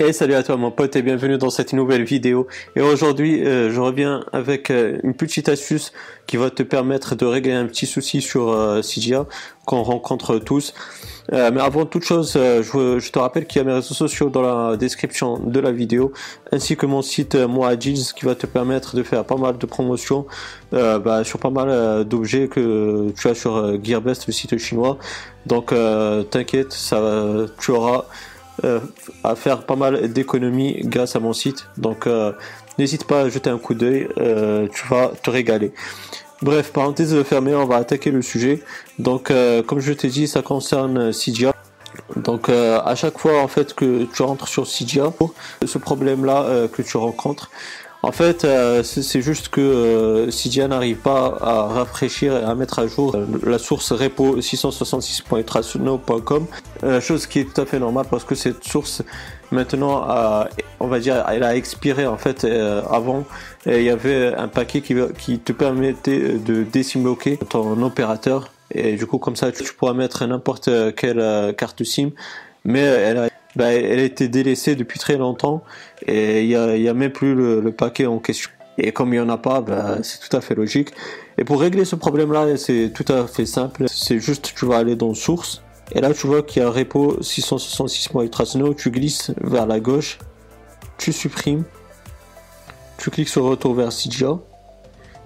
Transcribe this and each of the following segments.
Et salut à toi mon pote et bienvenue dans cette nouvelle vidéo. Et aujourd'hui euh, je reviens avec euh, une petite astuce qui va te permettre de régler un petit souci sur euh, CGA qu'on rencontre tous. mais avant toute chose, je, te rappelle qu'il y a mes réseaux sociaux dans la description de la vidéo, ainsi que mon site Moi Jeans qui va te permettre de faire pas mal de promotions bah, sur pas mal d'objets que tu as sur Gearbest, le site chinois. Donc t'inquiète, ça tu auras euh, à faire pas mal d'économies grâce à mon site. Donc euh, n'hésite pas à jeter un coup d'œil, euh, tu vas te régaler. Bref, parenthèse fermée, on va attaquer le sujet. Donc comme je t'ai dit, ça concerne Cydia. Donc à chaque fois en fait que tu rentres sur Cydia, ce problème là que tu rencontres, en fait, euh, c'est juste que euh, n'arrive pas à rafraîchir et à mettre à jour euh, la source repo 666.traceno.com, chose qui est tout à fait normale parce que cette source maintenant, on va dire, elle a expiré en fait avant. Il y avait un paquet qui, qui te permettait de désimbloquer ton opérateur et du coup comme ça tu pourras mettre n'importe quelle carte SIM, mais elle a bah, elle a été délaissée depuis très longtemps et il n'y a, même plus le, paquet en question. Et comme il n'y en a pas, bah, c'est tout à fait logique. Et pour régler ce problème-là, c'est tout à fait simple. C'est juste, tu vas aller dans Source. Et là, tu vois qu'il y a un repo 666.ultrasnow. Tu glisses vers la gauche. Tu supprimes. Tu cliques sur Retour vers CGA.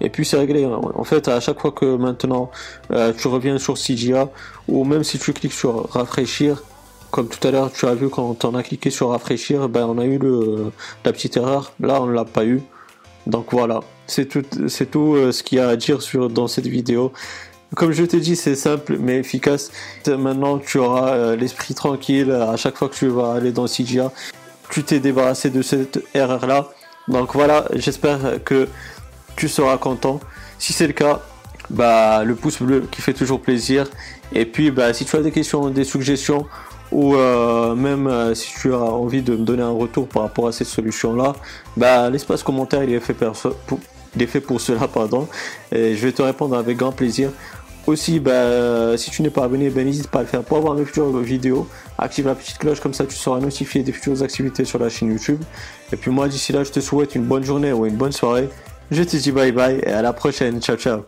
Et puis c'est réglé. En fait, à chaque fois que maintenant euh, tu reviens sur CGA, ou même si tu cliques sur rafraîchir, comme tout à l'heure, tu as vu quand on a cliqué sur rafraîchir, ben on a eu la petite erreur. Là, on l'a pas eu. Donc voilà, c'est tout, c'est tout euh, ce qu'il y a à dire sur, dans cette vidéo. Comme je te dis, c'est simple mais efficace. Maintenant, tu auras euh, l'esprit tranquille à chaque fois que tu vas aller dans CGA. Tu t'es débarrassé de cette erreur-là. Donc voilà, j'espère que tu seras content. Si c'est le cas, bah, le pouce bleu qui fait toujours plaisir. Et puis, bah, si tu as des questions, des suggestions, ou euh, même euh, si tu as envie de me donner un retour par rapport à cette solution là, bah, l'espace commentaire il est fait pour, fait pour cela pardon et je vais te répondre avec grand plaisir. Aussi, bah, si tu n'es pas abonné, ben, n'hésite pas à le faire pour avoir mes futures vidéos. Active la petite cloche, comme ça tu seras notifié des futures activités sur la chaîne YouTube. Et puis moi, d'ici là, je te souhaite une bonne journée ou une bonne soirée. Je te dis bye bye et à la prochaine. Ciao, ciao.